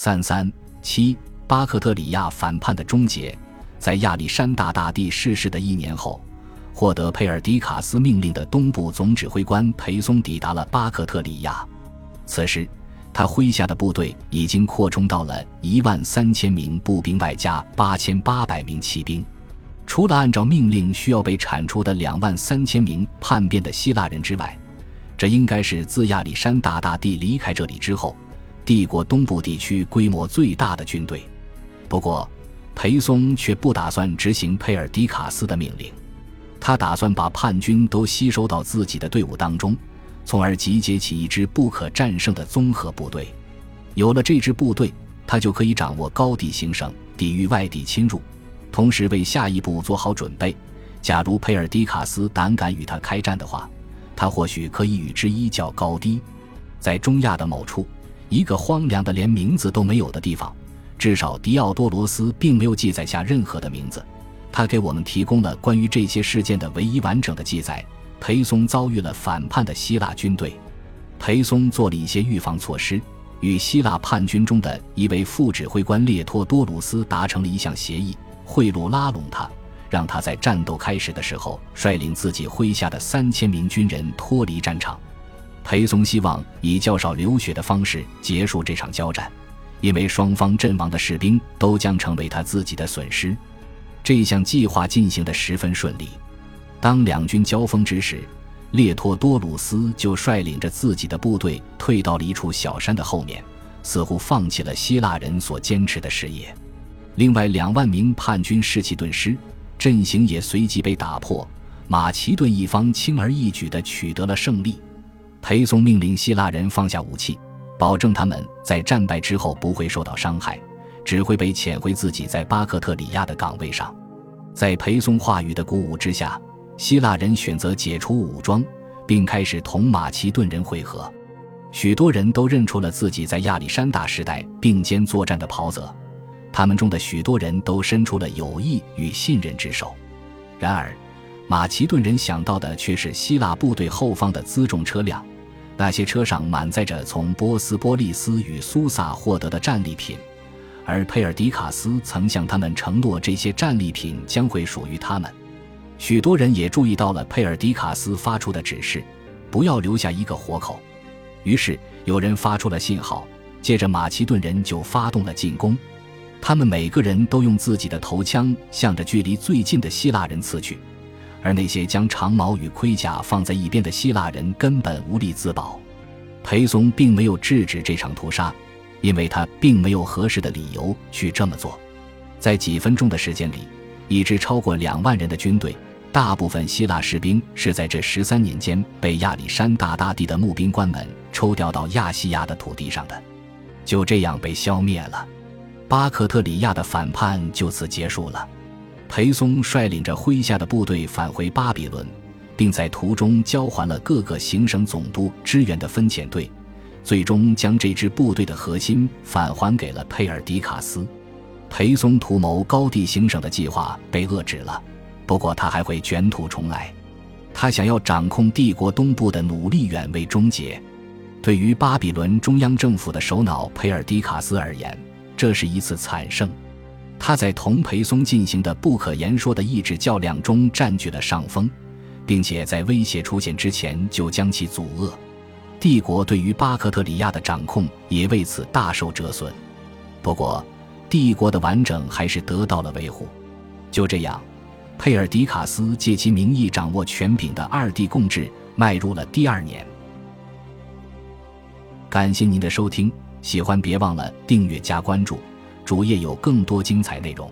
三三七，巴克特里亚反叛的终结，在亚历山大大帝逝世的一年后，获得佩尔迪卡斯命令的东部总指挥官裴松抵达了巴克特里亚。此时，他麾下的部队已经扩充到了一万三千名步兵，外加八千八百名骑兵。除了按照命令需要被铲除的两万三千名叛变的希腊人之外，这应该是自亚历山大大帝离开这里之后，帝国东部地区规模最大的军队。不过，裴松却不打算执行佩尔迪卡斯的命令，他打算把叛军都吸收到自己的队伍当中，从而集结起一支不可战胜的综合部队。有了这支部队，他就可以掌握高地形胜，抵御外地侵入，同时为下一步做好准备。假如佩尔迪卡斯胆敢与他开战的话。他或许可以与之一较高低，在中亚的某处，一个荒凉的连名字都没有的地方，至少迪奥多罗斯并没有记载下任何的名字。他给我们提供了关于这些事件的唯一完整的记载：裴松遭遇了反叛的希腊军队，裴松做了一些预防措施，与希腊叛军中的一位副指挥官列托多鲁斯达成了一项协议，贿赂拉拢他。让他在战斗开始的时候率领自己麾下的三千名军人脱离战场。裴松希望以较少流血的方式结束这场交战，因为双方阵亡的士兵都将成为他自己的损失。这项计划进行得十分顺利。当两军交锋之时，列托多鲁斯就率领着自己的部队退到了一处小山的后面，似乎放弃了希腊人所坚持的事业。另外两万名叛军士气顿失。阵型也随即被打破，马其顿一方轻而易举地取得了胜利。裴松命令希腊人放下武器，保证他们在战败之后不会受到伤害，只会被遣回自己在巴克特里亚的岗位上。在裴松话语的鼓舞之下，希腊人选择解除武装，并开始同马其顿人会合。许多人都认出了自己在亚历山大时代并肩作战的袍泽。他们中的许多人都伸出了友谊与信任之手，然而，马其顿人想到的却是希腊部队后方的辎重车辆，那些车上满载着从波斯波利斯与苏萨获得的战利品，而佩尔迪卡斯曾向他们承诺这些战利品将会属于他们。许多人也注意到了佩尔迪卡斯发出的指示：不要留下一个活口。于是，有人发出了信号，接着马其顿人就发动了进攻。他们每个人都用自己的头枪向着距离最近的希腊人刺去，而那些将长矛与盔甲放在一边的希腊人根本无力自保。裴松并没有制止这场屠杀，因为他并没有合适的理由去这么做。在几分钟的时间里，一支超过两万人的军队，大部分希腊士兵是在这十三年间被亚历山大大帝的募兵官们抽调到亚细亚的土地上的，就这样被消灭了。巴克特里亚的反叛就此结束了。裴松率领着麾下的部队返回巴比伦，并在途中交还了各个行省总督支援的分遣队，最终将这支部队的核心返还给了佩尔迪卡斯。裴松图谋高地行省的计划被遏制了，不过他还会卷土重来。他想要掌控帝国东部的努力远未终结。对于巴比伦中央政府的首脑佩尔迪卡斯而言，这是一次惨胜，他在同裴松进行的不可言说的意志较量中占据了上风，并且在威胁出现之前就将其阻遏。帝国对于巴克特里亚的掌控也为此大受折损。不过，帝国的完整还是得到了维护。就这样，佩尔迪卡斯借其名义掌握权柄的二帝共治迈入了第二年。感谢您的收听。喜欢别忘了订阅加关注，主页有更多精彩内容。